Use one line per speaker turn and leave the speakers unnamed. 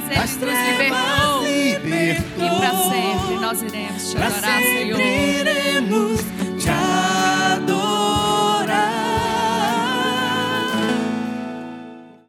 você ele nos libertou.
libertou.
E para sempre nós iremos te
Pra
adorar, Senhor.
iremos